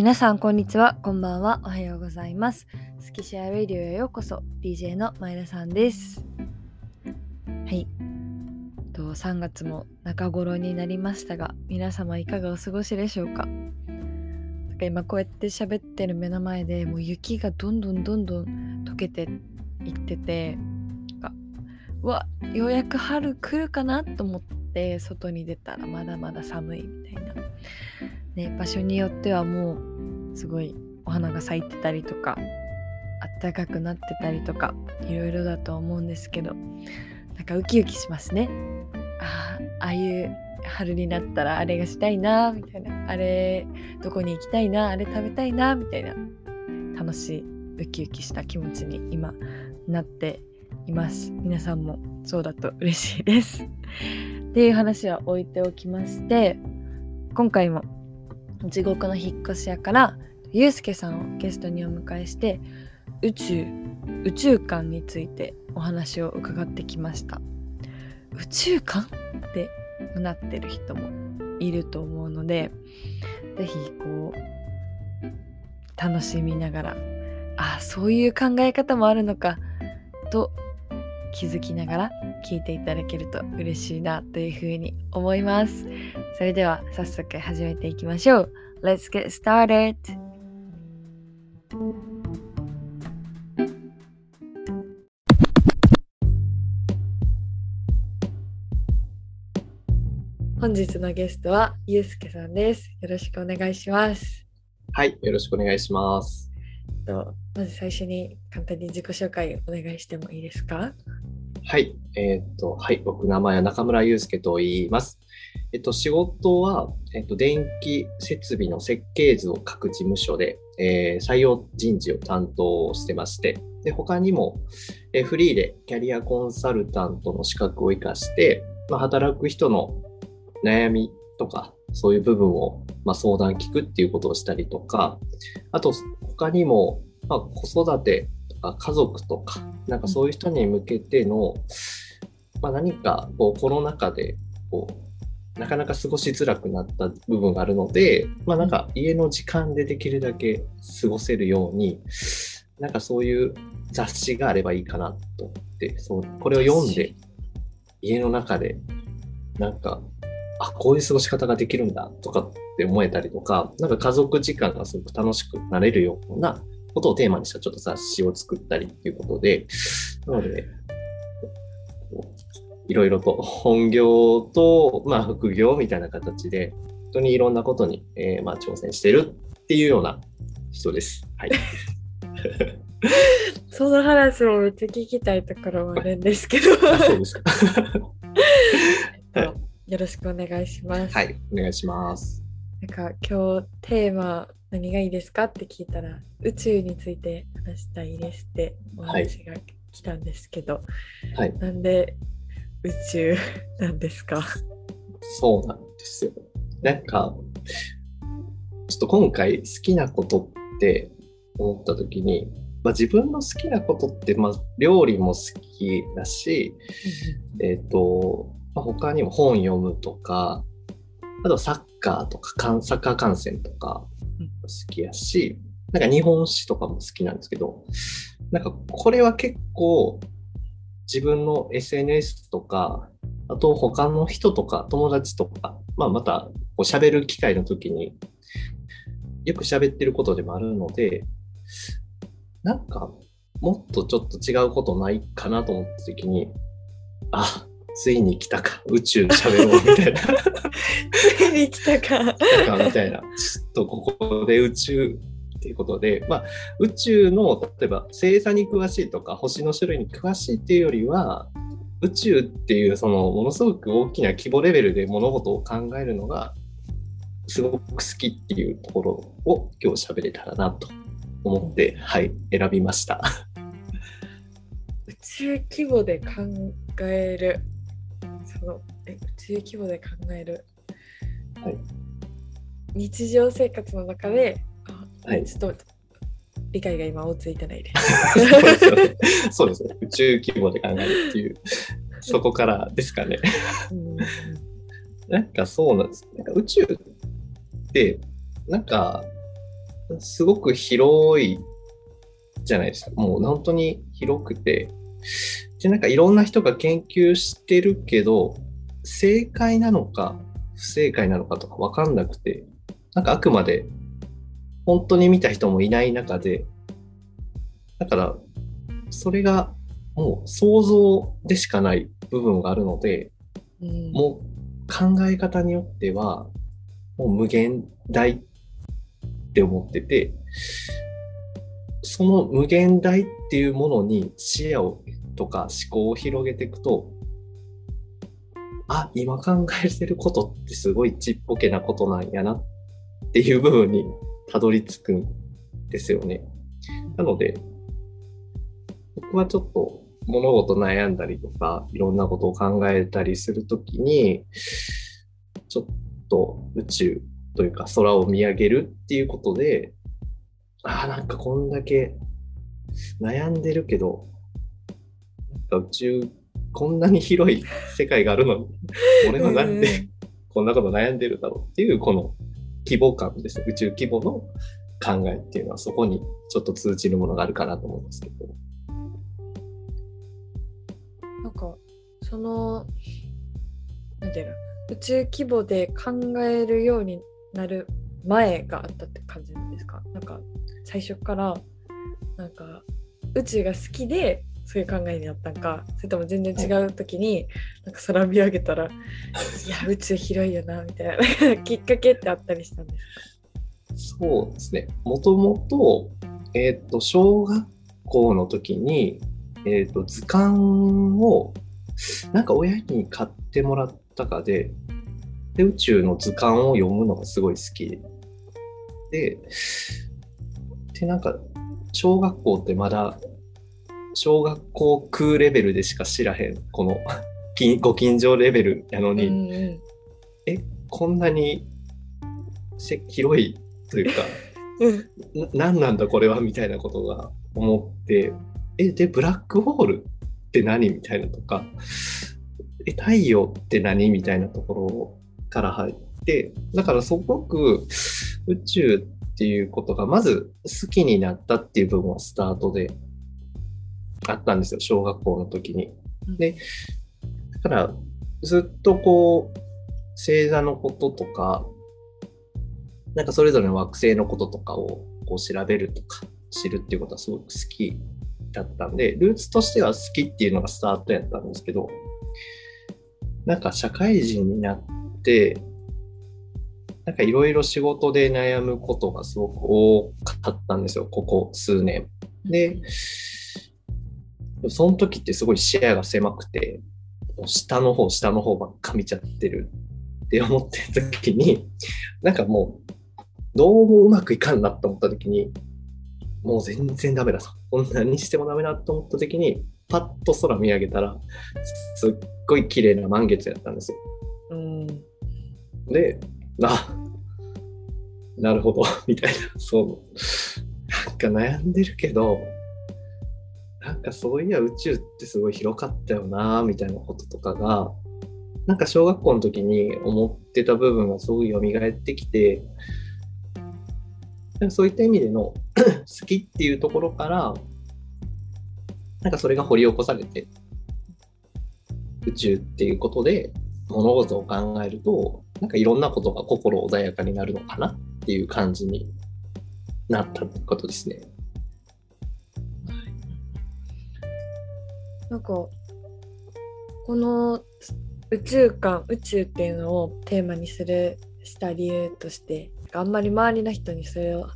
皆さんこんにちは。こんばんは。おはようございます。スキシェアレディオへようこそ。DJ の前田さんです。はい。と3月も中頃になりましたが皆様いかがお過ごしでしょうか？か今こうやって喋ってる目の前でもう雪がどんどんどんどん溶けていっててうわようやく春来るかなと思って外に出たらまだまだ寒いみたいな。ね、場所によってはもうすごいお花が咲いてたりとかあったかくなってたりとかいろいろだと思うんですけどなんかウキウキしますね。ああああいう春になったらあれがしたいなみたいな。あれどこに行きたいなあれ食べたいなみたいな。楽しいウキウキした気持ちに今なっています。皆さんもそうだと嬉しいです。っていう話は置いておきまして今回も地獄の引っ越し屋からゆうすけさんをゲストにお迎えして宇宙宇宙観についてお話を伺ってきました。宇宙観ってなってる人もいると思うので是非こう楽しみながらあそういう考え方もあるのかと気づきながら聞いていただけると嬉しいなというふうに思います。それでは早速始めていきましょう。Let's get started! 本日のゲストはゆうすけさんです。よろしくお願いします。はい、よろしくお願いします。とまず最初に簡単に自己紹介お願いしてもいいですか？はい、えっ、と、はい、僕、名前は中村祐介と言います。えっと、仕事は、えっと、電気設備の設計図を書く事務所で、えー、採用人事を担当してまして、で他にも、えー、フリーでキャリアコンサルタントの資格を生かして、まあ、働く人の悩みとか、そういう部分を、まあ、相談聞くっていうことをしたりとか、あと他にも、まあ、子育てか家族とか、なんかそういう人に向けての、まあ、何かこうコロナ禍でこうなかなか過ごしづらくなった部分があるので、まあ、なんか家の時間でできるだけ過ごせるようになんかそういう雑誌があればいいかなと思ってそうこれを読んで家の中でなんかあこういう過ごし方ができるんだとかって思えたりとかなんか家族時間がすごく楽しくなれるようなことをテーマにしたちょっと雑誌を作ったりっていうことで、なので、いろいろと本業と、まあ、副業みたいな形で、本当にいろんなことに、えー、まあ、挑戦してるっていうような人です。はい。その話もめっちゃ聞きたいところはあるんですけど そうですか よろしくお願いします。はい、お願いします。なんか今日テーマ何がいいですか？って聞いたら宇宙について話したいですってお話が来たんですけど、はい、なんで宇宙なんですか？そうなんですよ。なんかちょっと今回好きなことって思った時に、まあ、自分の好きなことって、まあ、料理も好きだし、えっ、と、まあ、他にも本読むとかあとサッカーとかサッカー観戦とか好きやし、なんか日本史とかも好きなんですけど、なんかこれは結構自分の SNS とか、あと他の人とか友達とか、まあ、またこう喋る機会の時によく喋ってることでもあるので、なんかもっとちょっと違うことないかなと思った時に、あ、ついに来たか、宇宙喋ろうみたいな。ついに来たか。来たかみたいな。ちょっとここで宇宙っていうことで、まあ、宇宙の例えば星座に詳しいとか星の種類に詳しいっていうよりは宇宙っていうそのものすごく大きな規模レベルで物事を考えるのがすごく好きっていうところを今日喋れたらなと思って、はい、選びました。宇宙規模で考えるそのえ宇宙規模で考える、はい、日常生活の中ではい、ちょっと理解が今追いついてないです。そうですね。宇宙規模で考えるっていう、そこからですかね。なんかそうなんです。なんか宇宙って、なんか、すごく広いじゃないですか。もう本当に広くて、で、なんかいろんな人が研究してるけど、正解なのか不正解なのかとかわかんなくて、なんかあくまで本当に見た人もいない中で、だからそれがもう想像でしかない部分があるので、うん、もう考え方によっては、もう無限大って思ってて、その無限大っていうものに視野をとか思考を広げていくと、あ、今考えてることってすごいちっぽけなことなんやなっていう部分にたどり着くんですよね。なので、僕はちょっと物事悩んだりとか、いろんなことを考えたりするときに、ちょっと宇宙というか空を見上げるっていうことで、ああ、なんかこんだけ悩んでるけど、宇宙、こんなに広い世界があるのに、俺はなんでこんなこと悩んでるだろうっていう、この規模感ですね。宇宙規模の考えっていうのはそこにちょっと通じるものがあるかなと思うんですけど。なんかそのなんていうの宇宙規模で考えるようになる前があったって感じなんですか？なんか最初からなんか宇宙が好きでそういう考えになったんかそれとも全然違う時に、なんか空見上げたらいや宇宙広いよなみたいなきっかけってあったりしたんですか？そうですね。もともと,、えーと、小学校の時に、えーと図鑑をなんか親に買ってもらったかでで宇宙の図鑑を読むのがすごい好き。ででなんか小学校ってまだ小学校空レベルでしか知らへんこの ご近所レベルやのに、えこんなにせ広いというか 何なんだこれはみたいなことが思ってえでブラックホールって何みたいなとかえ太陽って何みたいなところから入ってだからすごく宇宙っていうことがまず好きになったっていう部分はスタートであったんですよ小学校の時に。でだからずっとこう星座のこととかなんかそれぞれの惑星のこととかをこう調べるとか知るっていうことはすごく好きだったんでルーツとしては好きっていうのがスタートやったんですけどなんか社会人になってなんかいろいろ仕事で悩むことがすごく多かったんですよここ数年。でその時ってすごい視野が狭くて下の方下の方ばっか見ちゃってるって思ってる時に なんかもうどうもうまくいかんなと思った時にもう全然ダメだとこんなにしてもダメだと思った時にパッと空見上げたらすっごい綺麗な満月やったんですよ。うん、であなるほど みたいなそう。なんか悩んでるけどなんかそういや宇宙ってすごい広かったよなみたいなこととかがなんか小学校の時に思ってた部分がすごい蘇ってきてそういった意味での 好きっていうところからなんかそれが掘り起こされて宇宙っていうことで物事を考えるとなんかいろんなことが心穏やかになるのかなっていう感じになったってことですね。なんかこの宇宙観宇宙っていうのをテーマにするした理由としてあんまり周りの人にそれを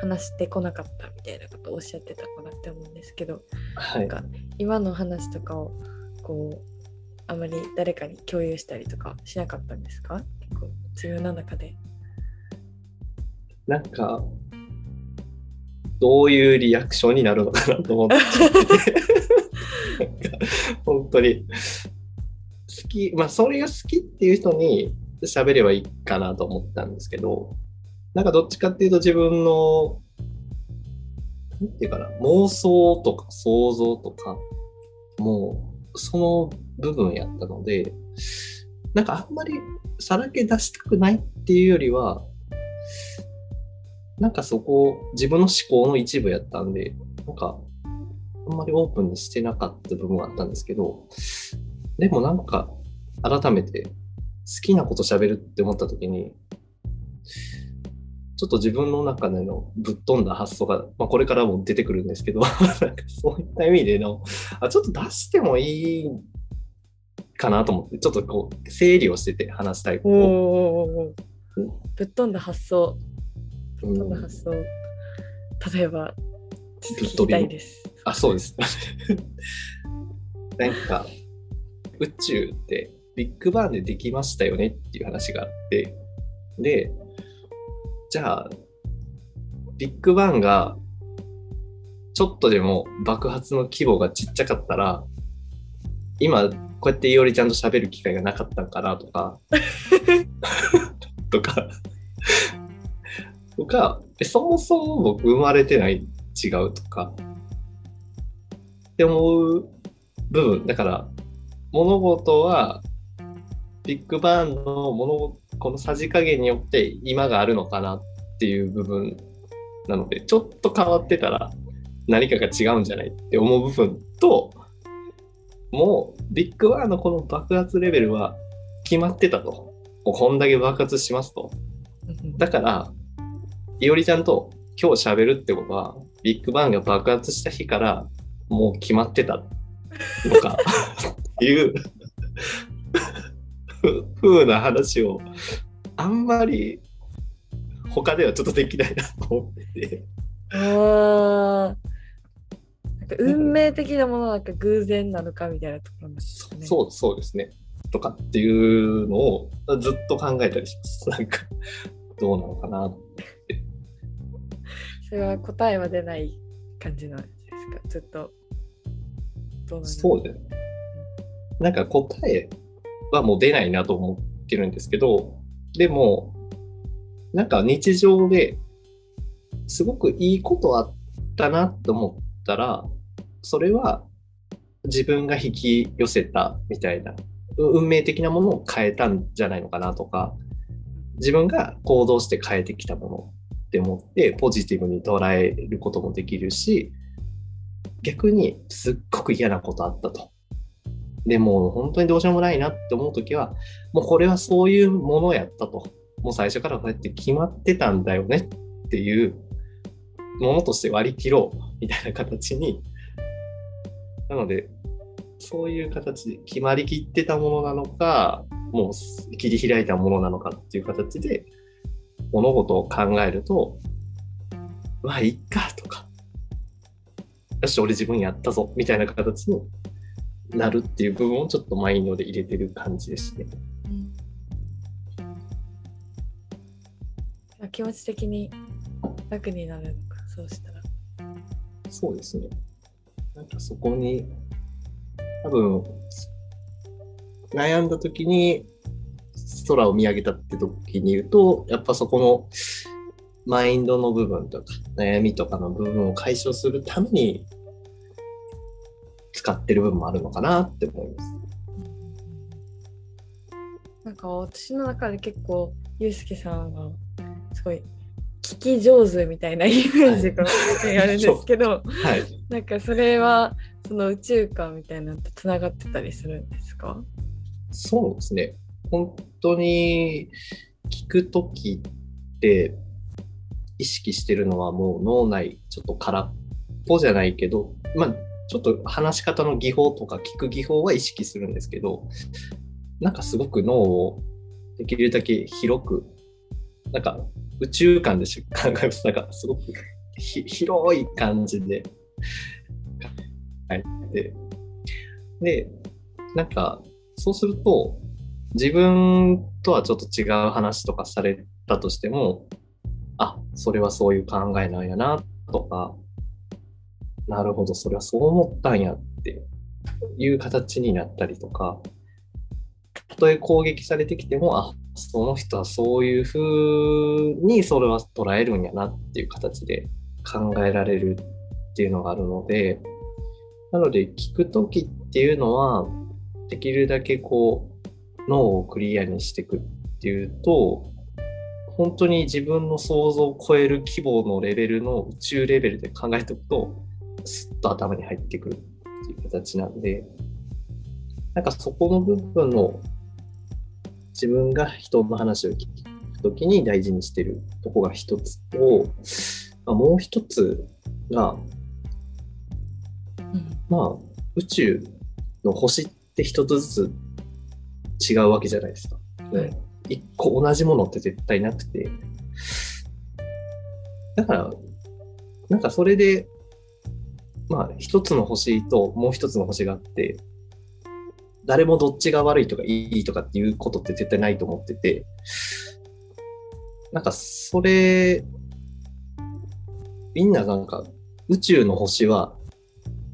話してこなかったみたいなことをおっしゃってたかなって思うんですけど、はい、なんか今の話とかをこうあまり誰かに共有したりとかしなかったんですか？結構自分の中で。なんかどういうリアクションになるのかなと思って本当に好きまあそれが好きっていう人に喋ればいいかなと思ったんですけどなんかどっちかっていうと自分のなんていうかな妄想とか想像とかもうその部分やったのでなんかあんまりさらけ出したくないっていうよりはなんかそこ、自分の思考の一部やったんで、なんか、あんまりオープンにしてなかった部分はあったんですけど、でもなんか、改めて好きなこと喋るって思った時に、ちょっと自分の中でのぶっ飛んだ発想が、まあ、これからも出てくるんですけど、そういった意味でのあ、ちょっと出してもいいかなと思って、ちょっとこう、整理をしてて話したいことおぶっ飛んだ発想。ぶっ飛んだ発想。例えば、聞きたいです。あ、そうです。なんか、宇宙ってビッグバンでできましたよねっていう話があって、で、じゃあ、ビッグバンがちょっとでも爆発の規模がちっちゃかったら、今、こうやっていおりちゃんと喋る機会がなかったんかなとか、とか、とか、えそもそも僕生まれてない違うとか、って思う部分。だから、物事は、ビッグバンの物事、このさじ加減によって今があるのかなっていう部分なので、ちょっと変わってたら何かが違うんじゃないって思う部分と、もうビッグバンのこの爆発レベルは決まってたと。こんだけ爆発しますと。だから、いおりちゃんと今日喋るってことは、ビッグバンが爆発した日からもう決まってたのかって いうふ風な話をあんまり他ではちょっとできないなと思ってて。あーなんか運命的なものなのか偶然なのかみたいなところなんですかね。そうそうですね。とかっていうのをずっと考えたりします。なんかどうなのかなって。それは答えは出ない感じなんですか？ずっと。どうだろそうです。なんか答えはもう出ないなと思ってるんですけど、でも、なんか日常ですごくいいことあったなと思ったら、それは自分が引き寄せたみたいな、運命的なものを変えたんじゃないのかなとか、自分が行動して変えてきたものって思ってポジティブに捉えることもできるし、逆にすっごく嫌なことあったと。でも本当にどうしようもないなって思うときは、もうこれはそういうものやったと。もう最初からこうやって決まってたんだよねっていうものとして割り切ろうみたいな形に。なので、そういう形で決まりきってたものなのか、もう切り開いたものなのかっていう形で物事を考えると、まあいっかとか、よし、俺自分やったぞみたいな形になるっていう部分をちょっとマインドで入れてる感じですね。うん気持ち的に楽になるのか、そうしたら。そうですね。なんかそこに、多分、悩んだ時に空を見上げたって時に言うと、やっぱそこのマインドの部分とか悩みとかの部分を解消するために使ってる部分もあるのかなって思います。なんか私の中で結構、ゆうすけさんはすごい聞き上手みたいなイメージがあるんですけど、はい。なんかそれはその宇宙観みたいなのとつながってたりするんですか？そうですね。本当に聞くときって意識してるのはもう脳内ちょっと空っぽじゃないけど、まあちょっと話し方の技法とか聞く技法は意識するんですけど、なんかすごく脳をできるだけ広く、なんか宇宙観でし考えます。なんかすごくひ広い感じで考えて、で、なんかそうすると、自分とはちょっと違う話とかされたとしても、あ、それはそういう考えなんやな、とか、なるほど、それはそう思ったんやっていう形になったりとか、たとえ攻撃されてきても、あ、その人はそういう風にそれは捉えるんやなっていう形で考えられるっていうのがあるので、なので聞くときっていうのは、できるだけこう、脳をクリアにしていくっていうと、本当に自分の想像を超える規模のレベルの宇宙レベルで考えておくと、スッと頭に入ってくるっていう形なんで、なんかそこの部分の自分が人の話を聞くときに大事にしてるとこが一つと、まあ、もう一つが、うんまあ、宇宙の星って一つずつ違うわけじゃないですか。はい一個同じものって絶対なくて。だから、なんかそれで、まあ、一つの星ともう一つの星があって、誰もどっちが悪いとかいいとかっていうことって絶対ないと思ってて、なんかそれ、みんななんか宇宙の星は、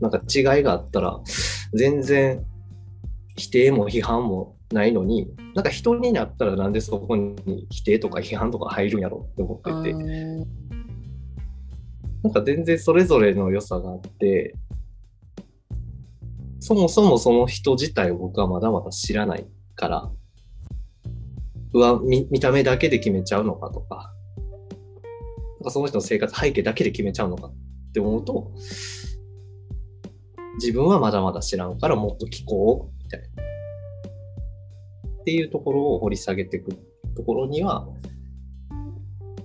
なんか違いがあったら、全然否定も批判もないのに、なんか人になったらなんでそこに否定とか批判とか入るんやろって思ってて、なんか全然それぞれの良さがあって、そもそもその人自体を僕はまだまだ知らないから、うわ見見た目だけで決めちゃうのかとか、なんかその人の生活背景だけで決めちゃうのかって思うと、自分はまだまだ知らんからもっと聞こう、みたいな。っていうところを掘り下げていくところには、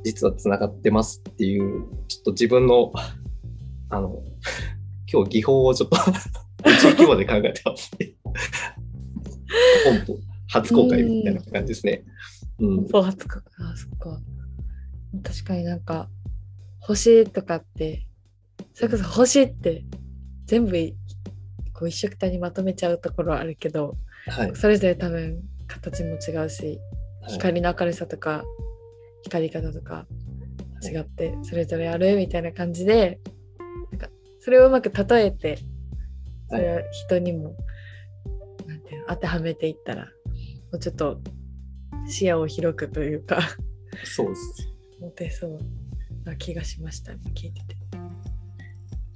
実は繋がってますっていう、ちょっと自分の、あの、今日技法をちょっと宇宙規模で考えてますね。本邦初公開みたいな感じですね。うん。そう初かあそっか確かになんか星とかってそれこそ星って全部いこう一緒くたにまとめちゃうところはあるけどはい。それぞれ多分形も違うしはい光の明るさとか光り方とか違ってそれぞれあるみたいな感じでなんかそれをうまく例えてそれを人にも、なんていうの当てはめていったらもうちょっと視野を広くというかそうです。持てそうな気がしました今聞いてて。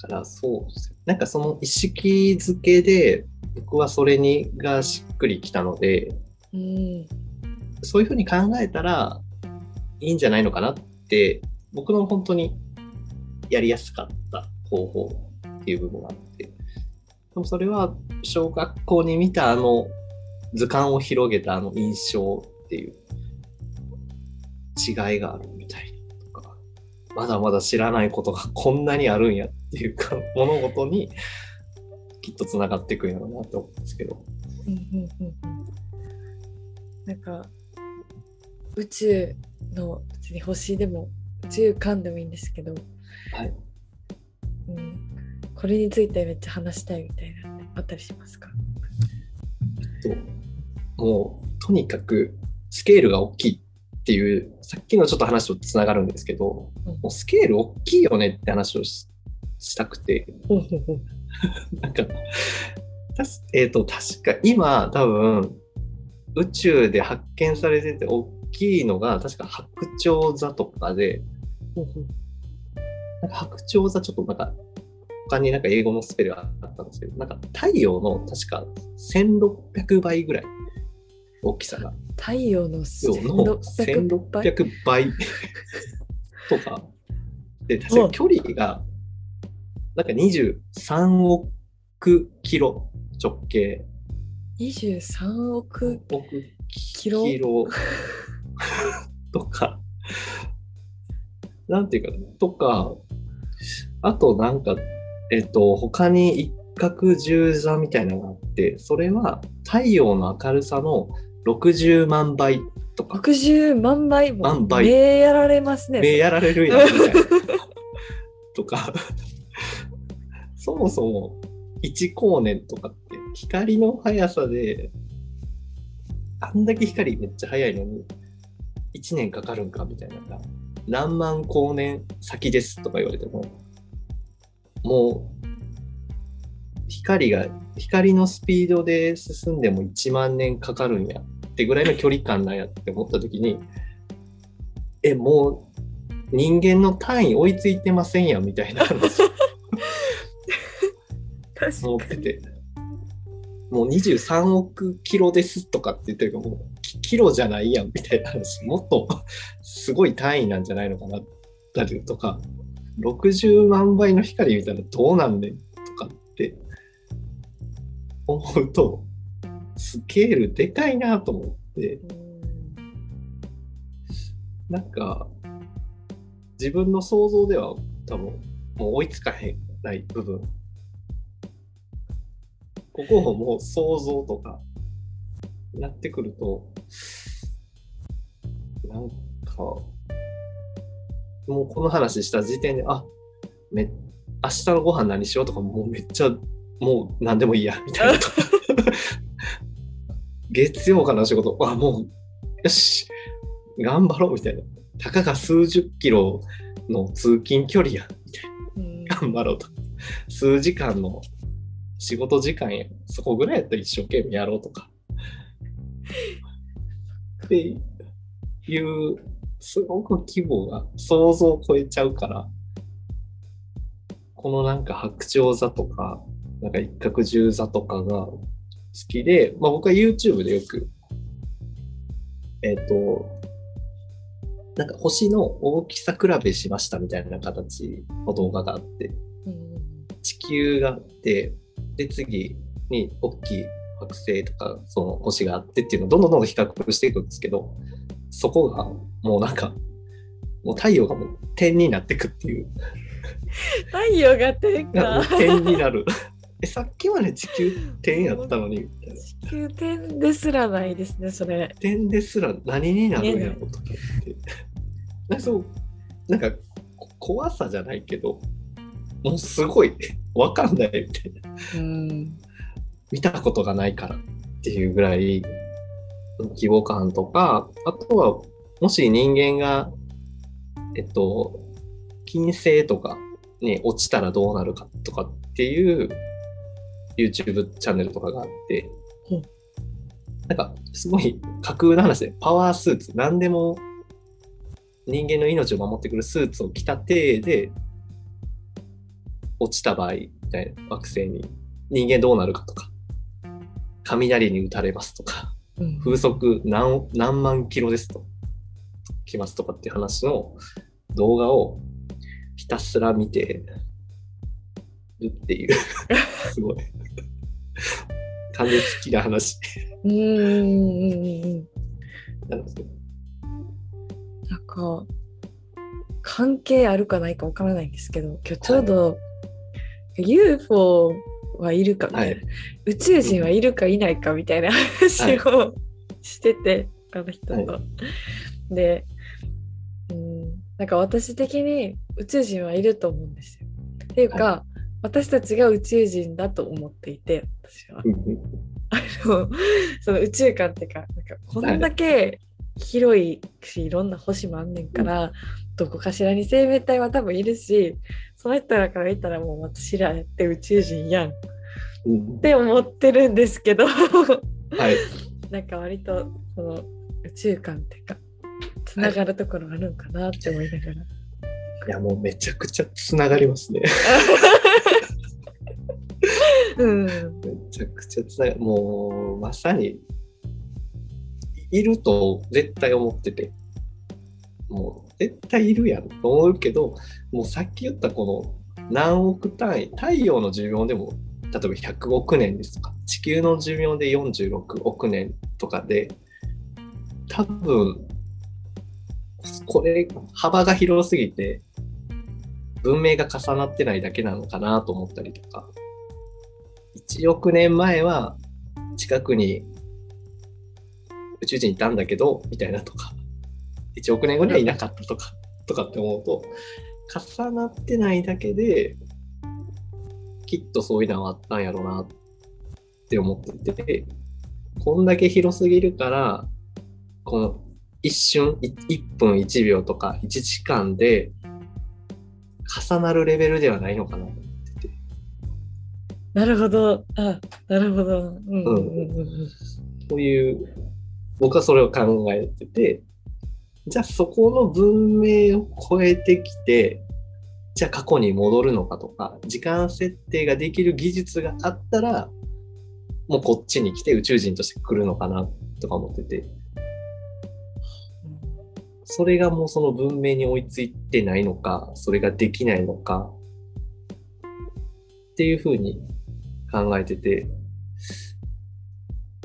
だからそうですよ。なんかその意識づけで、僕はそれにがしっくりきたので、うんそういうふうに考えたらいいんじゃないのかなって、僕の本当にやりやすかった方法っていう部分があって、でもそれは小学校に見たあの図鑑を広げたあの印象っていう違いがあるみたいなとか、まだまだ知らないことがこんなにあるんやっていうか 物事にきっとつながっていくんやろうなと思うんですけど。うんうんうんなんか宇宙の別に星でも宇宙観でもいいんですけど、はい。うん、これについてめっちゃ話したいみたいなのあったりしますか？ともうとにかくスケールが大きいっていうさっきのちょっと話とつながるんですけど、うん。もうスケール大きいよねって話をししたくて。なんかえー、と確か今多分宇宙で発見されてて大きいのが確か白鳥座とかでなんか白鳥座ちょっとなんか他になんか英語のスペルがあったんですけどなんか太陽の確か1600倍ぐらい大きさが。太陽のの1600倍？1600倍 とか。で、確かに距離が、なんか23億キロ直径。23億億キロ。キロ？とか、なんていうか、とか、あとなんか、えっと、他に一角十座みたいなのがあって、それは太陽の明るさの60万倍とか、60万倍も万倍。目やられますね。目やられるやんみたいな。とか、そもそも1光年とかって光の速さで、あんだけ光めっちゃ速いのに、1年かかるんかみたいな。何万光年先ですとか言われても、もう、光が、光のスピードで進んでも1万年かかるんやってぐらいの距離感なんやって思った時に、え、もう人間の単位追いついてませんやんみたいな。話思ってて、もう23億キロですとかって言ってるから、もキロじゃないやんみたいな話、もっとすごい単位なんじゃないのかな。ったりとか、60万倍の光見たらどうなんねんとかって思うと、スケールでかいなと思って、なんか、自分の想像では多分もう追いつかへんない部分。ここをもう想像とかなってくると、なんか、もうこの話した時点で、あめ明日のご飯何しようとかもうめっちゃもう何でもいいやみたいな。月曜からの仕事、あ、もうよし、頑張ろうみたいな。たかが数十キロの通勤距離や、みたいうんな。頑張ろうと。数時間の仕事時間や。そこぐらいやったら一生懸命やろうとか。っていう、すごく規模が想像を超えちゃうから、このなんか白鳥座とか、なんか一角十座とかが好きで、まあ僕は YouTube でよく、えっ、と、なんか星の大きさ比べしましたみたいな形の動画があって、うん地球があって、で、次に大きい惑星とか、その星があってっていうのをどんどんどんどん比較していくんですけど、そこがもうなんか、もう太陽がもう点になってくっていう、太陽が点か。点になる。え、さっきまで地球点やったのに、みたいな。地球点ですらないですね、それ。点ですら何になるんやろうとかって。なんかそう、なんかこ怖さじゃないけど、もうすごいわかんないみたいな。うん。見たことがないからっていうぐらい規模感とか、あとは、もし人間が、えっと、金星とかに落ちたらどうなるかとかっていう YouTube チャンネルとかがあってうん、なんかすごい架空の話で、パワースーツ、何でも人間の命を守ってくるスーツを着た体で落ちた場合、みたいな惑星に人間どうなるかとか、雷に打たれますとか、うん風速何何万キロですと、来ますとかっていう話の動画をひたすら見てるっていう、すごい、感じ好きな話うん。なんですけど。なんか、関係あるかないかわからないんですけど、今日ちょうど、UFO はい。るかみたいな、はい。宇宙人はいるかいないかみたいな話をしてて、他の人と。はで、うん、なんか私的に宇宙人はいると思うんですよ。っていうか、私たちが宇宙人だと思っていて、私は。その宇宙観っていうかなんかこんだけ広いしいろんな星もあんねんから、どこかしらに生命体は多分いるしその人らから言ったらもう私らって宇宙人やん。っうん。て思ってるんですけど。はい。なんか割とその宇宙観っていうかつながるところあるんかなって思いながら。い。や、もうめちゃくちゃつながりますね。うん、めちゃくちゃつながもう、まさに、いると絶対思ってて、もう、絶対いるやんと思うけど、もうさっき言ったこの何億単位、太陽の寿命でも、例えば100億年ですとか、地球の寿命で46億年とかで、多分、これ、幅が広すぎて、文明が重なってないだけなのかなと思ったりとか、1億年前は近くに宇宙人いたんだけど、みたいなとか、1億年後にはいなかったとか、とかって思うと、重なってないだけで、きっとそういうのはあったんやろうなって思ってて、こんだけ広すぎるから、この一瞬、い1分1秒とか1時間で重なるレベルではないのかなと思ってて。なるほどあなるほど。うんうんうんうんそういう、僕はそれを考えてて、じゃあそこの文明を超えてきて、じゃあ過去に戻るのかとか、時間設定ができる技術があったら、もうこっちに来て宇宙人として来るのかなとか思ってて、それがもうその文明に追いついてないのか、それができないのか、っていうふうに考えてて、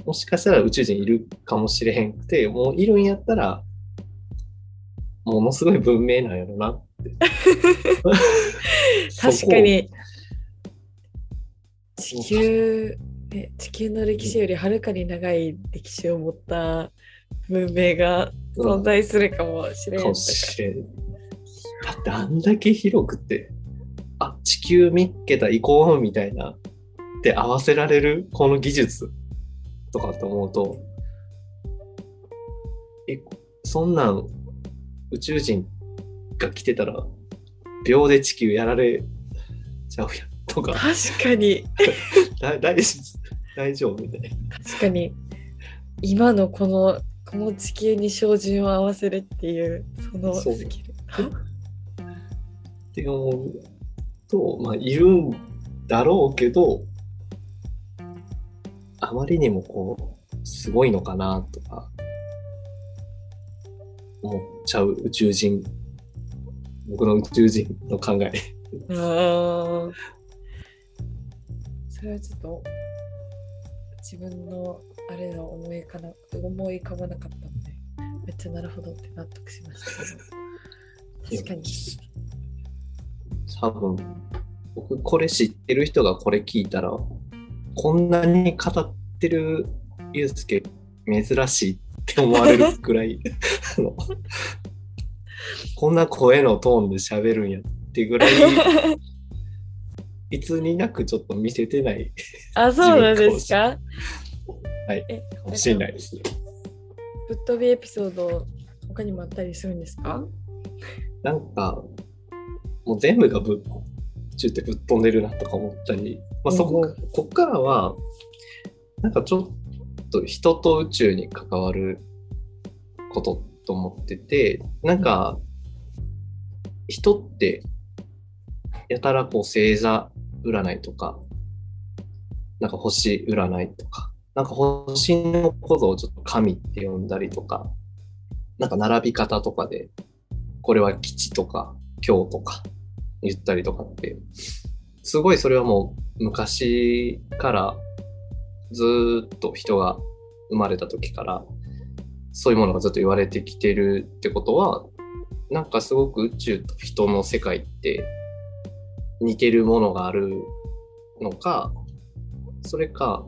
もしかしたら宇宙人いるかもしれへんくて、もういるんやったら、ものすごい文明なんやろな。って。確かに。地球、ね、地球の歴史よりはるかに長い歴史を持った文明が存在するかもしれん。とかかもしれん。だってあんだけ広くて、あ、地球見っけた行こうみたいな、って合わせられるこの技術とかと思うと、え、そんなん宇宙人が来てたら、秒で地球やられちゃうやんとか、確かに。だ大大丈夫みたいな。確かに。今のこのこの地球に照準を合わせるっていうそのスキル。って思うと、まあ、いるんだろうけど、あまりにもこう、すごいのかなとか、思っちゃう宇宙人、僕の宇宙人の考え。あー。それはちょっと自分のあれが思いかな思い浮かばなかったのでめっちゃなるほどって納得しました。けど確かに。多分、僕これ知ってる人がこれ聞いたら、こんなに語ってるユうスケ珍しいって思われるくらいあの。こんな声のトーンで喋るんやってぐらい。いつになくちょっと見せてない。あそうなんですか？はい。えかもしれないです。ね。ぶっ飛びエピソード他にもあったりするんですか？なんか、もう全部がぶっ、中ってぶっ飛んでるなとか思ったり、まあ、そこ、うんうん。こっからは、なんかちょっと人と宇宙に関わることと思ってて、なんか、人って、やたらこう星座占いとか、なんか星占いとか、なんか星のことをちょっと神って呼んだりとか、なんか並び方とかで、これは吉とか今日とか言ったりとかって、すごいそれはもう昔からずっと人が生まれた時からそういうものがずっと言われてきてるってことは、なんかすごく宇宙と人の世界って似てるものがあるのか、それか、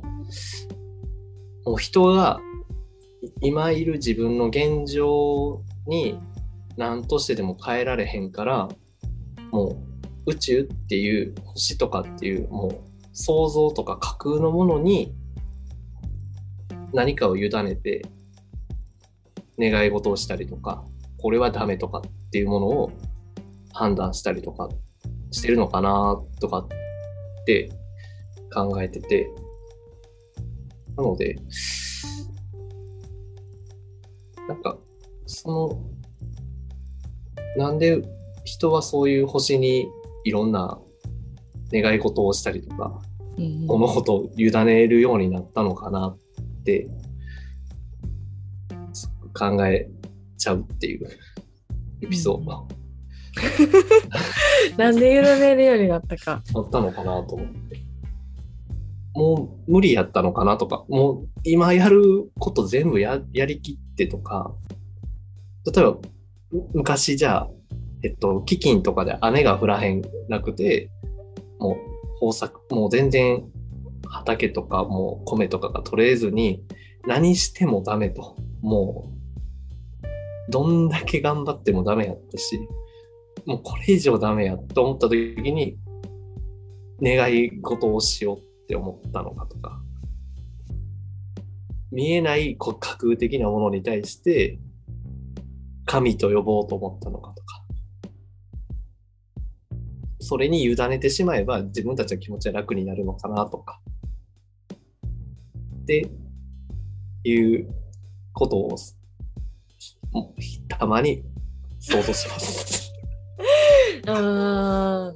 もう人が今いる自分の現状に何としてでも変えられへんからもう宇宙っていう星とかっていうもう想像とか架空のものに何かを委ねて願い事をしたりとかこれはダメとかっていうものを判断したりとかしてるのかなとかって考えてて。なのでなんかそのなんで人はそういう星にいろんな願い事をしたりとか、うん物事を委ねるようになったのかなって、考えちゃうっていうエピソードが なんで委ねるようになったか。あったのかなと思って。もう無理やったのかなとか、もう今やること全部ややりきってとか、例えばむ昔じゃあ、えっと、飢饉とかで雨が降らへんなくて、もう豊作、もう全然畑とかもう米とかが取れずに、何してもダメと。もう、どんだけ頑張ってもダメやったし、もうこれ以上ダメやと思った時に、願い事をしようって思ったのかとか、見えないこう架空的なものに対して、神と呼ぼうと思ったのかとか、それに委ねてしまえば自分たちの気持ちは楽になるのかなとか、っていうことを、たまに想像します。あ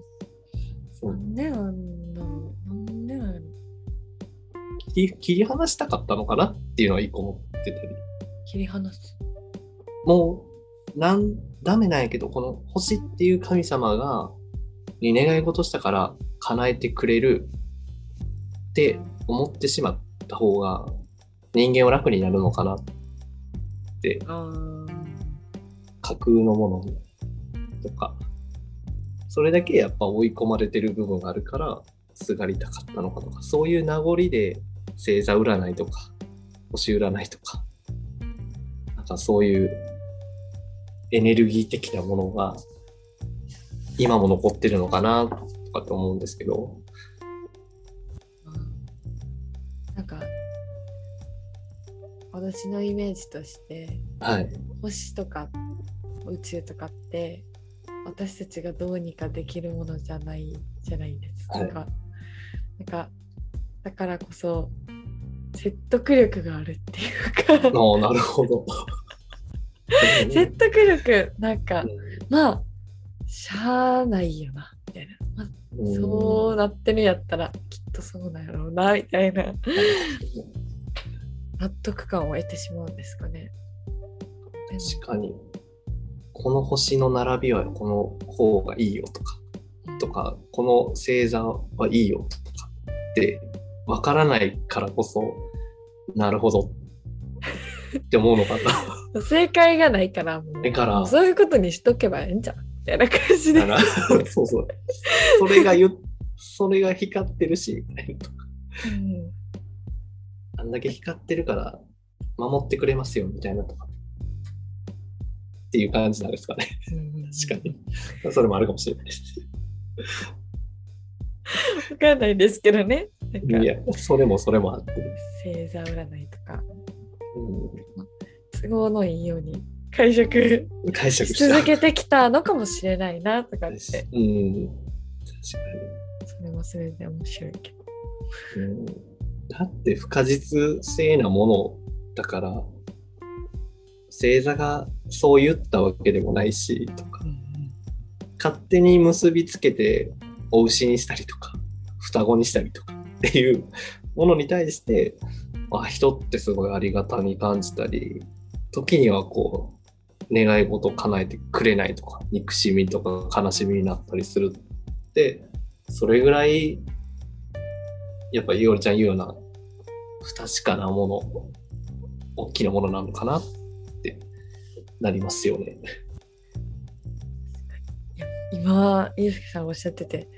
あ、なんでなんだろう。なんでなん切り切り離したかったのかなっていうのは一個思ってたり。切り離す。もうなんダメなんやけどこの星っていう神様がに願い事したから叶えてくれるって思ってしまった方が人間は楽になるのかなって架空のものとかそれだけやっぱ追い込まれてる部分があるからすがりたかったのかとかそういう名残で星座占いとか星占いとかなんかそういうエネルギー的なものが今も残ってるのかなとかって思うんですけど。なんか私のイメージとして、はい、星とか宇宙とかって私たちがどうにかできるものじゃないじゃないです、はい、なんかだからこそ説得力があるっていうか。あなるほど。説得力なんか、うん、まあしゃあないよなみたいな、まあ、そうなってるんやったらきっとそうなんやろうなみたいな 納得感を得てしまうんですかね。確かに。この星の並びはこの方がいいよとか、とかこの星座はいいよとかってわからないからこそなるほど。って思うのかな。正解がないからもう。から。そういうことにしとけばええんじゃんみたいな感じで。そうそう。それがゆそれが光ってるしみたいな、うん、あんだけ光ってるから守ってくれますよみたいなとかっていう感じなんですかね。確かに。それもあるかもしれないです。わかんないですけどね。いや、それもそれもあって。星座占いとか、うん、都合のいいように解釈解釈し続けてきたのかもしれないなとかって。うん、確かに。それもそれで面白いけど。うん、だって不可実性なものだから、星座がそう言ったわけでもないしとか、勝手に結びつけてお牛にしたりとか双子にしたりとかっていうものに対してあ人ってすごいありがたみ感じたり時にはこう願い事を叶えてくれないとか憎しみとか悲しみになったりするってそれぐらいやっぱいおりちゃん言うような不確かなもの大きなものなのかななりますよね。今、ゆうすけさんおっしゃってて、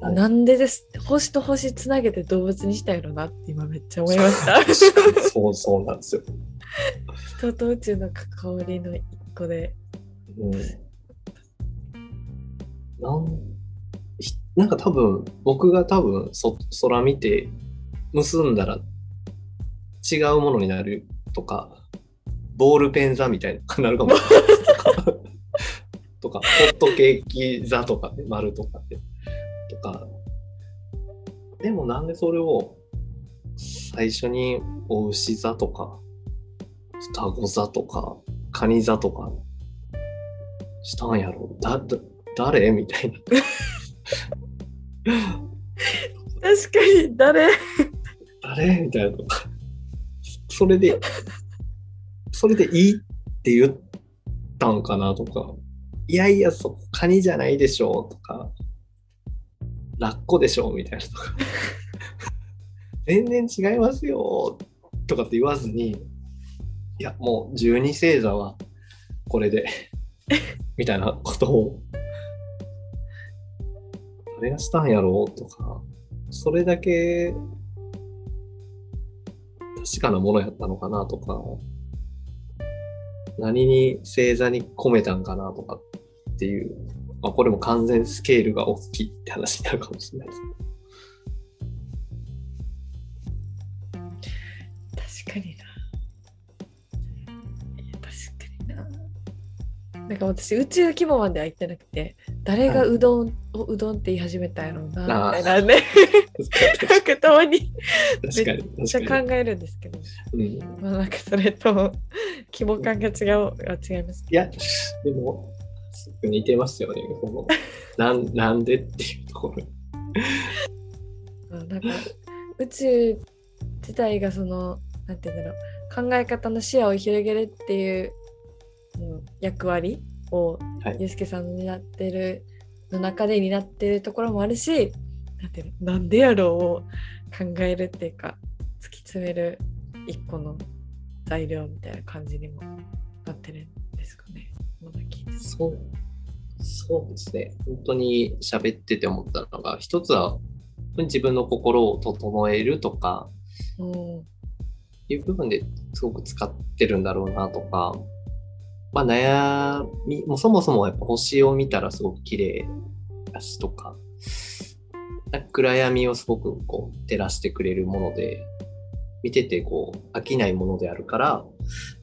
はい、なんでです星と星つなげて動物にしたいのなって今めっちゃ思いました。そうそうなんですよ。人と宇宙の関わりの一個で。うん、なんなんか多分僕が多分そ空見て結んだら違うものになるとかボールペン座みたいななるかもしれないとか、ホットケーキ座とかね、丸とかで。とか。でもなんでそれを最初にお牛座とか、双子座とか、カニ座とかしたんやろだ、だ、誰？みたいな。確かに、誰？誰？みたいな。それで、それでいいって言ったんかなとか、いやいや、そこカニじゃないでしょうとか、ラッコでしょうみたいなとか、全然違いますよとかって言わずに、いや、もう12星座はこれで。みたいなことを、誰がしたんやろうとか、それだけ確かなものやったのかなとか、何に星座に込めたんかなとかっていう、まあ、これも完全スケールが大きいって話になるかもしれないです。確かにな。確かにな。なんか私宇宙規模までは行ってなくて誰がうどんをうどんって言い始めたんやろうなみたいなね。なんかたまにめっちゃ考えるんですけど、うん、まあなんかそれと規模感が違うあ違います。いやでも似てますよね。この なんなんでっていうところ。あなんか宇宙自体がそのなんて言うんだろう。考え方の視野を広げるっていうその役割をはいゆうすけさんの担ってるの中で担ってるところもあるしなんてなんでやろうを考えるっていうか突き詰める一個の材料みたいな感じにもなってるんですかね。そう、そうですね。本当に喋ってて思ったのが、一つは、自分の心を整えるとか、うんいう部分ですごく使ってるんだろうなとか、まあ悩み、もそもそもやっぱ星を見たらすごく綺麗だしと、か暗闇をすごくこう照らしてくれるもので、見ててこう飽きないものであるから、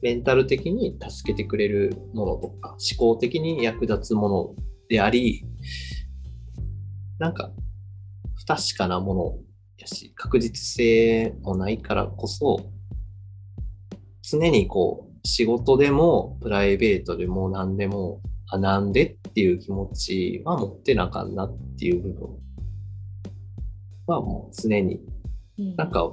メンタル的に助けてくれるものとか、思考的に役立つものであり、なんか不確かなものやし、確実性もないからこそ、常にこう、仕事でもプライベートでも何でも、あ、なんでっていう気持ちは持ってなあかんなっていう部分。はもう常に、うん。なんか、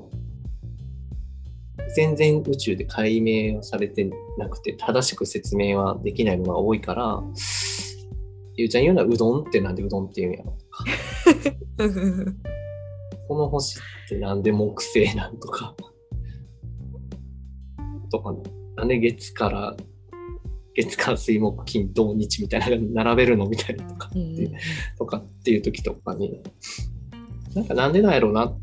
全然宇宙で解明はされてなくて、正しく説明はできないものが多いから、ゆうちゃん言うのはうどんってなんでうどんって言うんやろ。とか、この星ってなんで木星なんとか、とか、なんで月から、月火水木金土日みたいな並べるのみたいなとかうんうんとかっていう時とかに、なんかなんでなんやろうなっ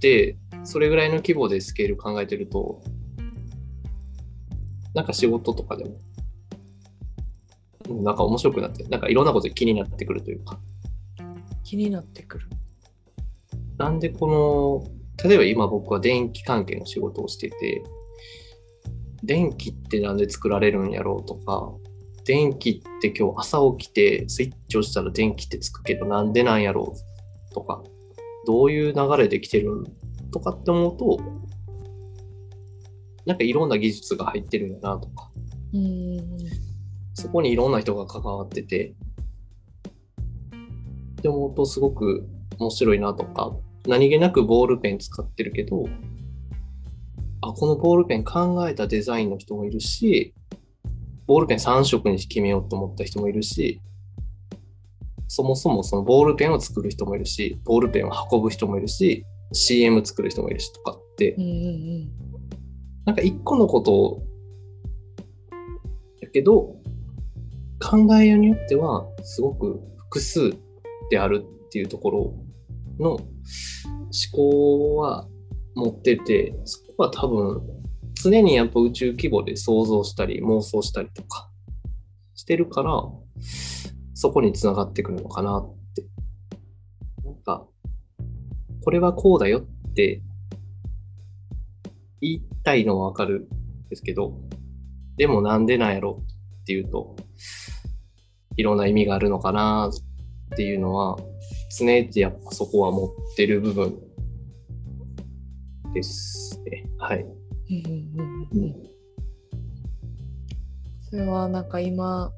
て、それぐらいの規模でスケール考えてると、なんか仕事とかでも、うんなんか面白くなって、なんかいろんなこと気になってくるというか、気になってくる。なんでこの、例えば今僕は電気関係の仕事をしてて、電気ってなんで作られるんやろうとか、電気って今日朝起きてスイッチをしたら電気ってつくけどなんでなんやろうとか、どういう流れで来てるんとかって思うと、なんかいろんな技術が入ってるんやなとか、うん。そこにいろんな人が関わってて、って思うとすごく面白いなとか、何気なくボールペン使ってるけど、あ、このボールペン考えたデザインの人もいるし、ボールペン3色に決めようと思った人もいるし、そもそもそのボールペンを作る人もいるし、ボールペンを運ぶ人もいるし、CM 作る人もいるしとかってうん、うんなんか一個のことを、だけど、考えようによっては、すごく複数であるっていうところの思考は持ってて、そこは多分、常にやっぱ宇宙規模で想像したり妄想したりとかしてるから、そこにつながってくるのかなって。なんか、これはこうだよって言いたいのはわかるんですけど、でもなんでなんやろっていうと、いろんな意味があるのかなっていうのは、常々やっぱそこは持ってる部分です。はい。うん。うん。うん。うん。それはなん。か今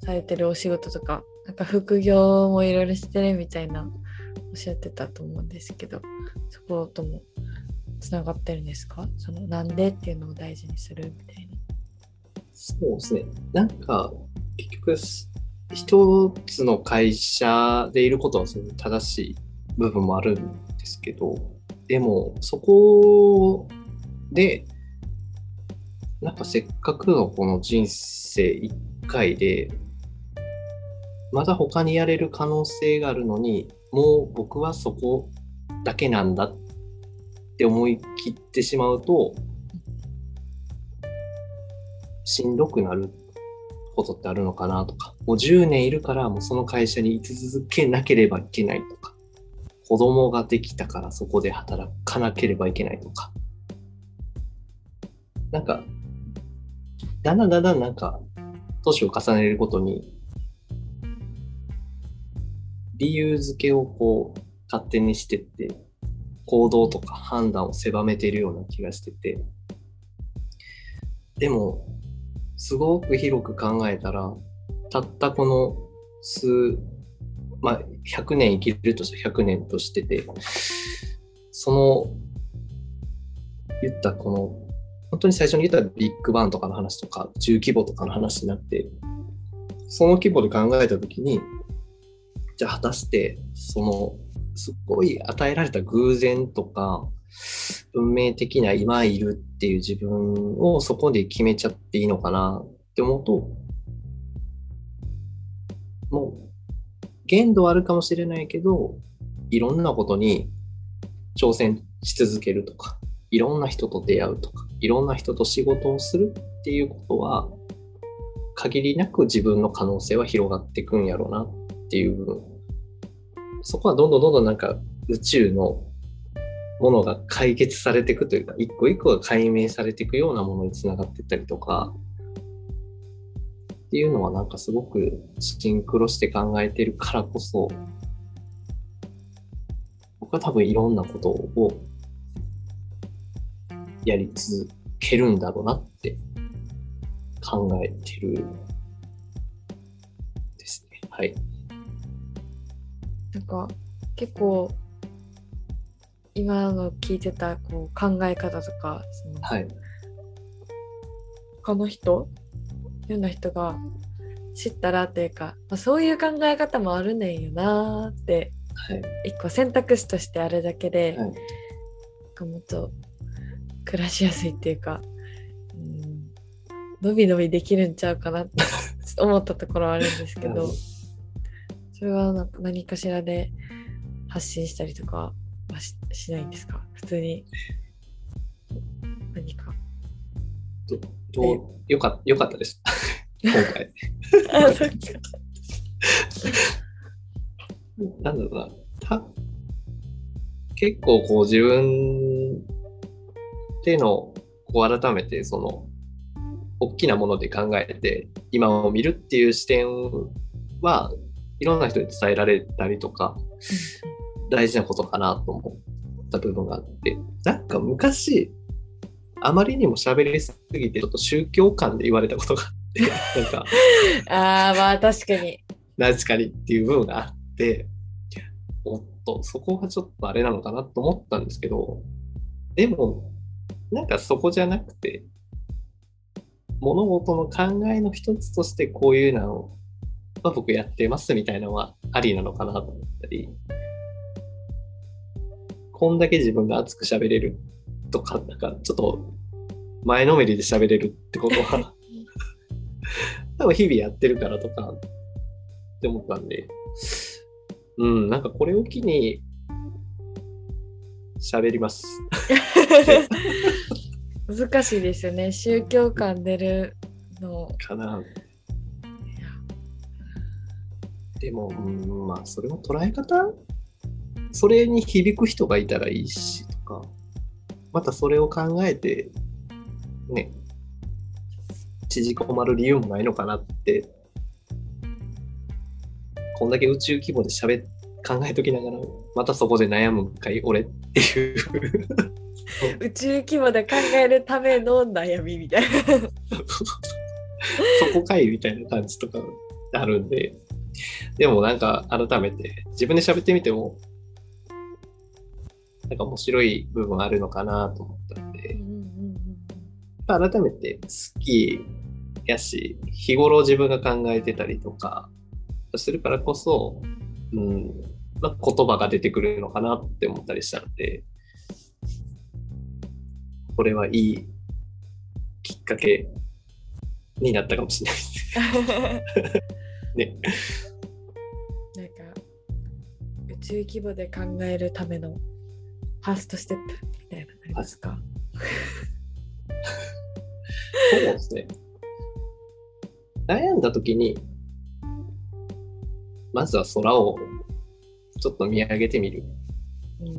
されてるお仕事とかなん。か副業もいろいろしてるみたいなおっしゃってたと思うん。ですけどそこともつながってるん。ですかそのなん。でっていうのを大事にするみたいな。そうですね。なん。か、結局、一つの会社でいることは正しい部分もあるん。ですけど、でも、そこで、なんかせっかくのこの人生一回で、まだ他にやれる可能性があるのに、もう僕はそこだけなんだって思い切ってしまうと、しんどくなることってあるのかなとか、もう10年いるからもうその会社に居続けなければいけないとか、子供ができたからそこで働かなければいけないとか、なんか、だんだんだんだんなんか、年を重ねるごとに、理由付けをこう、勝手にしてって、行動とか判断を狭めているような気がしてて、でも、すごく広く考えたら、たったこの数、まあ、100年生きるとしたら100年としてて、その、言ったこの、本当に最初に言ったビッグバンとかの話とか、中規模とかの話になって、その規模で考えたときに、じゃあ果たして、その、すっごい与えられた偶然とか、運命的な今いるっていう自分をそこで決めちゃっていいのかなって思うと、もう、限度はあるかもしれないけど、いろんなことに挑戦し続けるとか、いろんな人と出会うとか、いろんな人と仕事をするっていうことは、限りなく自分の可能性は広がっていくんやろうなっていう部分。そこはどんどんどんどんなんか宇宙のものが解決されていくというか、一個一個が解明されていくようなものにつながっていったりとか、っていうのはなんかすごくシンクロして考えてるからこそ、僕は多分いろんなことをやり続けるんだろうなって考えてるですね。はい。なんか結構今の聞いてたこう考え方とかそのはい。他の人いろんな人が知ったらっていうか、まあ、そういう考え方もあるねんよなーってはい。一個選択肢としてあるだけで、はいなんかもっと暮らしやすいっていうか、うん、伸び伸びできるんちゃうかなって 思ったところはあるんですけどはいそれは何かしらで発信したりとかはししないんですか？普通に何か。どどうよかよかったです。今回。あそっかなんだろうな。た結構こう自分でのこう改めてその大きなもので考えて今を見るっていう視点はいろんな人に伝えられたりとか大事なことかなと思った部分があってなんか昔あまりにも喋りすぎてちょっと宗教観で言われたことがあって なんかあーまあ確かに。確かにっていう部分があって、おっと、そこがちょっとあれなのかなと思ったんですけど、でも、なんかそこじゃなくて、物事の考えの一つとしてこういうのを、まあ、僕やってますみたいなのはありなのかなと思ったり、こんだけ自分が熱く喋れるとか、なんかちょっと前のめりで喋れるってことは、多分日々やってるからとかって思ったんで、うん、なんかこれを機に喋ります。難しいですよね。宗教観出るの。かな。でも、うん、まあ、それも捉え方？それに響く人がいたらいいしとか、またそれを考えて、ね、縮こまる理由もないのかなって、こんだけ宇宙規模で喋考えときながら、またそこで悩むかい、俺っていう。宇宙規模で考えるための悩みみたいな。そこかいみたいな感じとかあるんで、でもなんか改めて自分で喋ってみても、なんか面白い部分あるのかなと思ったんで、改めて好きやし、日頃自分が考えてたりとかするからこそ、うん、まあ、言葉が出てくるのかなって思ったりしたので、これはいいきっかけになったかもしれないです ね。なんか宇宙規模で考えるためのファーストステップみたいなのありますか？そうですね。悩んだ時に、まずは空をちょっと見上げてみる。うん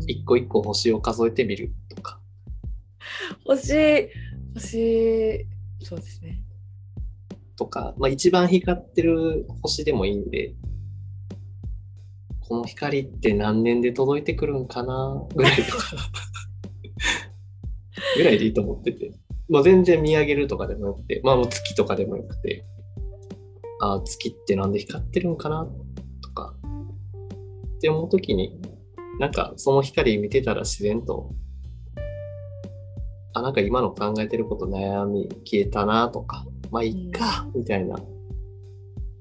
一個一個星を数えてみる。星星そうですね。とか、まあ、一番光ってる星でもいいんで、この光って何年で届いてくるんかなぐらいとか、ぐらいでいいと思ってて、まあ、全然見上げるとかでもよくて、まあもう月とかでもよくて、ああ、月ってなんで光ってるんかなとか、って思うときに、なんかその光見てたら自然と、あ、なんか今の考えてること悩み消えたなとか、まあいっか、みたいな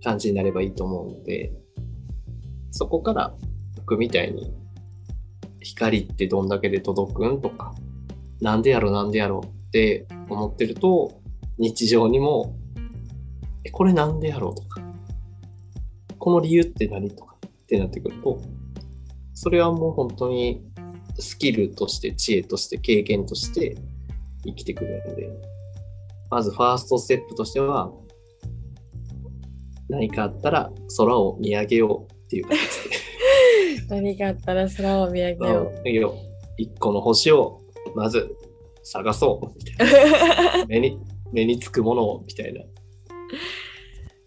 感じになればいいと思うので、そこから僕みたいに光ってどんだけで届くんとか、なんでやろなんでやろって思ってると、日常にも、え、これなんでやろうとか、この理由って何とかってなってくると、それはもう本当にスキルとして、知恵として、経験として生きてくるので、まずファーストステップとしては、何かあったら空を見上げようっていう形で。何かあったら空を見上げよう。よ一個の星をまず探そうみたいな。目に目につくものをみたいな。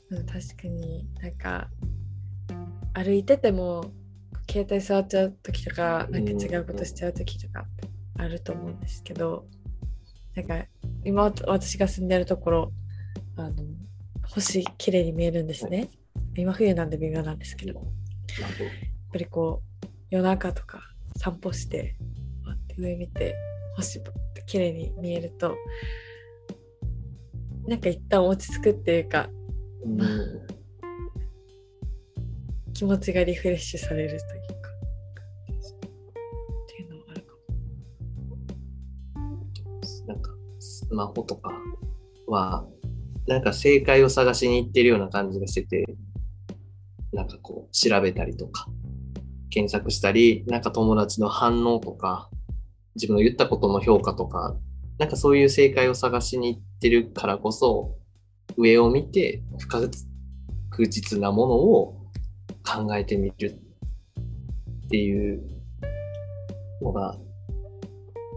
確かになんか歩いてても携帯触っちゃう時とかなんか違うことしちゃう時とかあると思うんですけど、なんか今私が住んでるところあの星綺麗に見えるんですね。今冬なんで微妙なんですけど。やっぱりこう夜中とか散歩して上見て星綺麗に見えるとなんか一旦落ち着くっていうか、うん、気持ちがリフレッシュされるというスマホとかはなんか正解を探しに行ってるような感じがしててなんかこう調べたりとか検索したりなんか友達の反応とか自分の言ったことの評価とかなんかそういう正解を探しに行ってるからこそ、上を見て不確実なものを考えてみるっていうのが、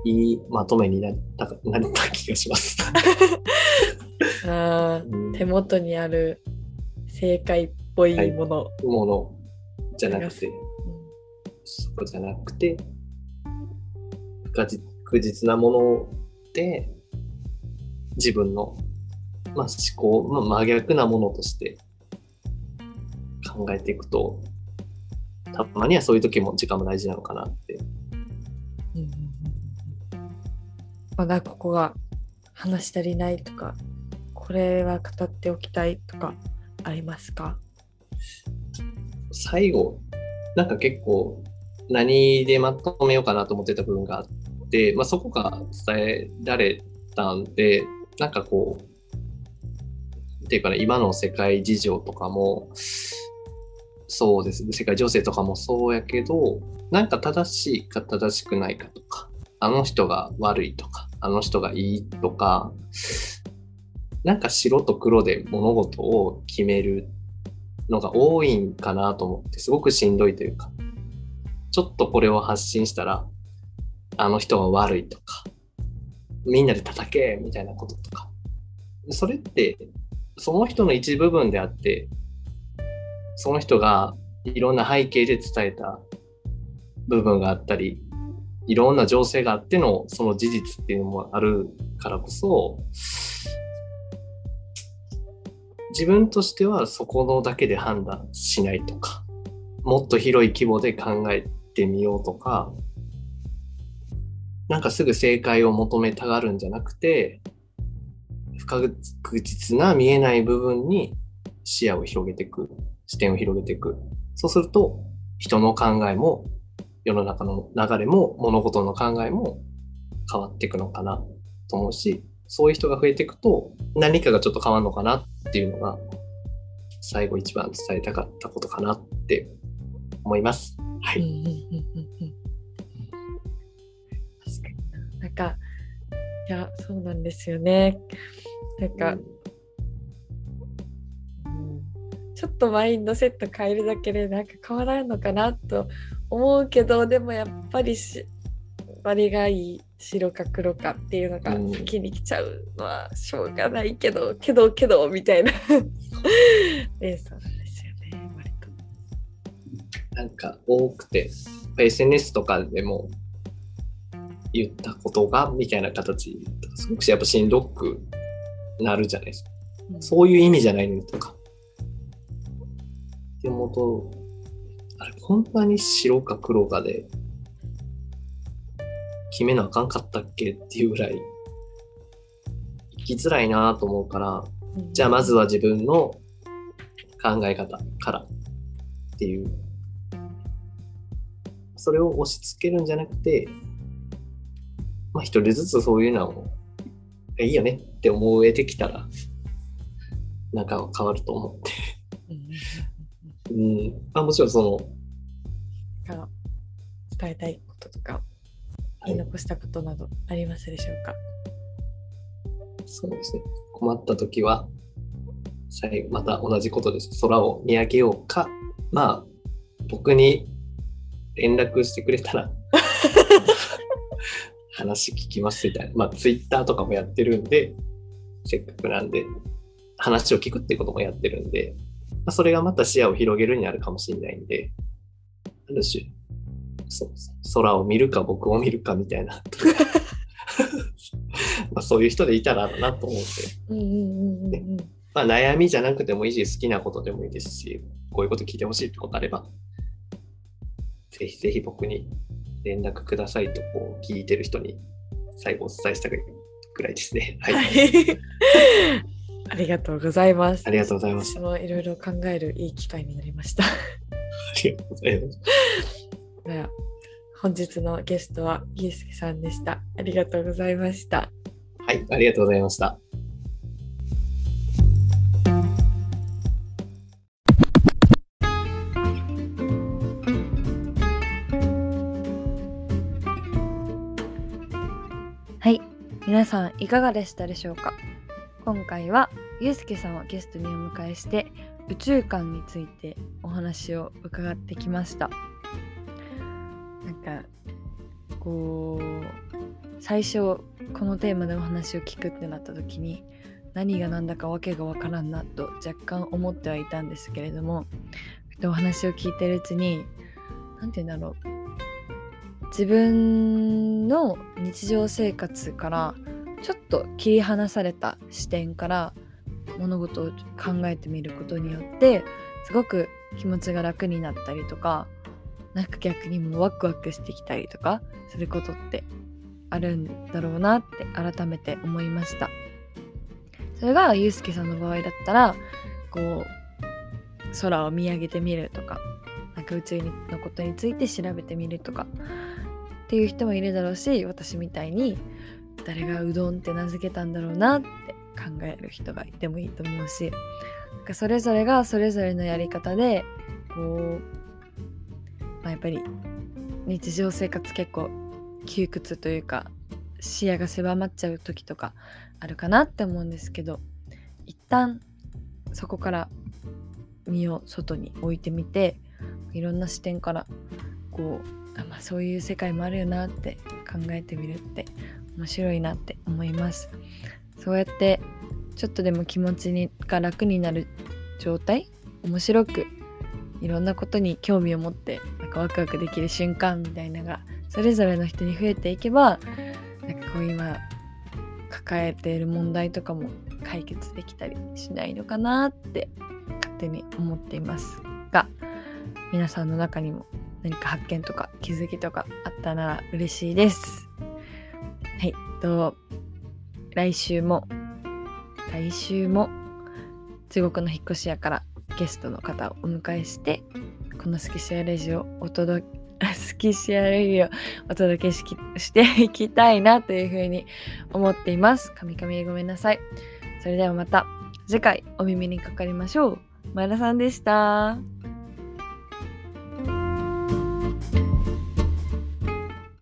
いいまとめになったなった気がします。あ、うん、手元にある正解っぽいもの。はい、ものじゃなくて、うん、そこじゃなくて、不確実なものって自分の、まあ、思考、まあ、真逆なものとして考えていくとたまにはそういう時も時間も大事なのかなって。うんまだここが話し足りないとかこれは語っておきたいとかありますか？最後なんか結構何でまとめようかなと思ってた部分があって、まあ、そこが伝えられたんで、なんかこう、っていうかね、今の世界事情とかも、そうですね、世界情勢とかもそうやけど、なんか正しいか正しくないかとか、あの人が悪いとか、あの人がいいとか、なんか白と黒で物事を決めるのが多いんかなと思って、すごくしんどいというか、ちょっとこれを発信したら、あの人は悪いとか、みんなで叩けみたいなこととか。それって、その人の一部分であって、その人がいろんな背景で伝えた部分があったり、いろんな情勢があってのその事実っていうのもあるからこそ、自分としてはそこのだけで判断しないとか、もっと広い規模で考えてみようとか、なんかすぐ正解を求めたがるんじゃなくて、不確実な見えない部分に視野を広げていく、視点を広げていく。そうすると、人の考えも、世の中の流れも、物事の考えも変わっていくのかなと思うし、そういう人が増えていくと、何かがちょっと変わるのかなっていうのが、最後一番伝えたかったことかなって思います。はい。確かになんかいやそうなんですよねなんか、うん、ちょっとマインドセット変えるだけでなんか変わらんのかなと思うけどでもやっぱりしバリがいい白か黒かっていうのが先に来ちゃうのはしょうがないけど、うん、けどけどみたいな。レースなんですよね割と。なんか多くて SNS とかでも言ったことがみたいな形すごくやっぱしんどくなるじゃないですか、うん、そういう意味じゃないのにとか。って思うとあれこんなに白か黒かで決めなあかんかったっけっていうぐらいきづらいなと思うから、うんじゃあまずは自分の考え方からっていう。それを押し付けるんじゃなくて、まあ一人ずつそういうのを、えいいよねって思えてきたら、なんか変わると思って。うんあもちろんその、から伝えたいこととかはい言い残したことなどありますでしょうか、そうですね。困った時は、最後また同じことです。空を見上げようか。まあ、僕に連絡してくれたら、話聞きますみたいな。まあ、ツイッターとかもやってるんで、せっかくなんで、話を聞くってこともやってるんで、まあ、それがまた視野を広げるになるかもしれないんで、ある種、そう空を見るか僕を見るかみたいな。まあそういう人でいたらなと思って、まあ、悩みじゃなくてもいいし、好きなことでもいいですし、こういうこと聞いてほしいってことあれば、ぜひぜひ僕に連絡くださいとこう聞いてる人に最後お伝えしたぐらいですね。はい。はいありがとうございますありがとうございました。私もいろいろ考えるいい機会になりましたありがとうございます。では本日のゲストはゆうすけさんでしたありがとうございましたはい、ありがとうございました。はい皆さんいかがでしたでしょうか？今回はゆうすけさんをゲストにお迎えして宇宙観についてお話を伺ってきました。なんかこう最初このテーマでお話を聞くってなった時に何が何だかわけがわからんなと若干思ってはいたんですけれどもお話を聞いてるうちに何て言うんだろう。自分の日常生活からちょっと切り離された視点から物事を考えてみることによってすごく気持ちが楽になったりとかなんか逆にもワクワクしてきたりとかすることってあるんだろうなって改めて思いました。それがゆうすけさんの場合だったらこう空を見上げてみるとかなんか宇宙のことについて調べてみるとかっていう人もいるだろうし私みたいに誰がうどんって名付けたんだろうなって考える人がいてもいいと思うしなんかそれぞれがそれぞれのやり方でこう、まあ、やっぱり日常生活結構窮屈というか視野が狭まっちゃう時とかあるかなって思うんですけど一旦そこから身を外に置いてみていろんな視点からこうあ、まあ、そういう世界もあるよなって考えてみるって面白いなって思いますそうやってちょっとでも気持ちにが楽になる状態面白くいろんなことに興味を持ってなんかワクワクできる瞬間みたいなのがそれぞれの人に増えていけばなんかこう今抱えている問題とかも解決できたりしないのかなって勝手に思っていますが皆さんの中にも何か発見とか気づきとかあったなら嬉しいです。はい、と来週も来週も中国の引っ越し屋からゲストの方をお迎えしてこのスキシアレジをお届け スキシアレジをお届けししていきたいなというふうに思っています。神々でごめんなさい。それではまた次回お耳にかかりましょう。前田さんでした。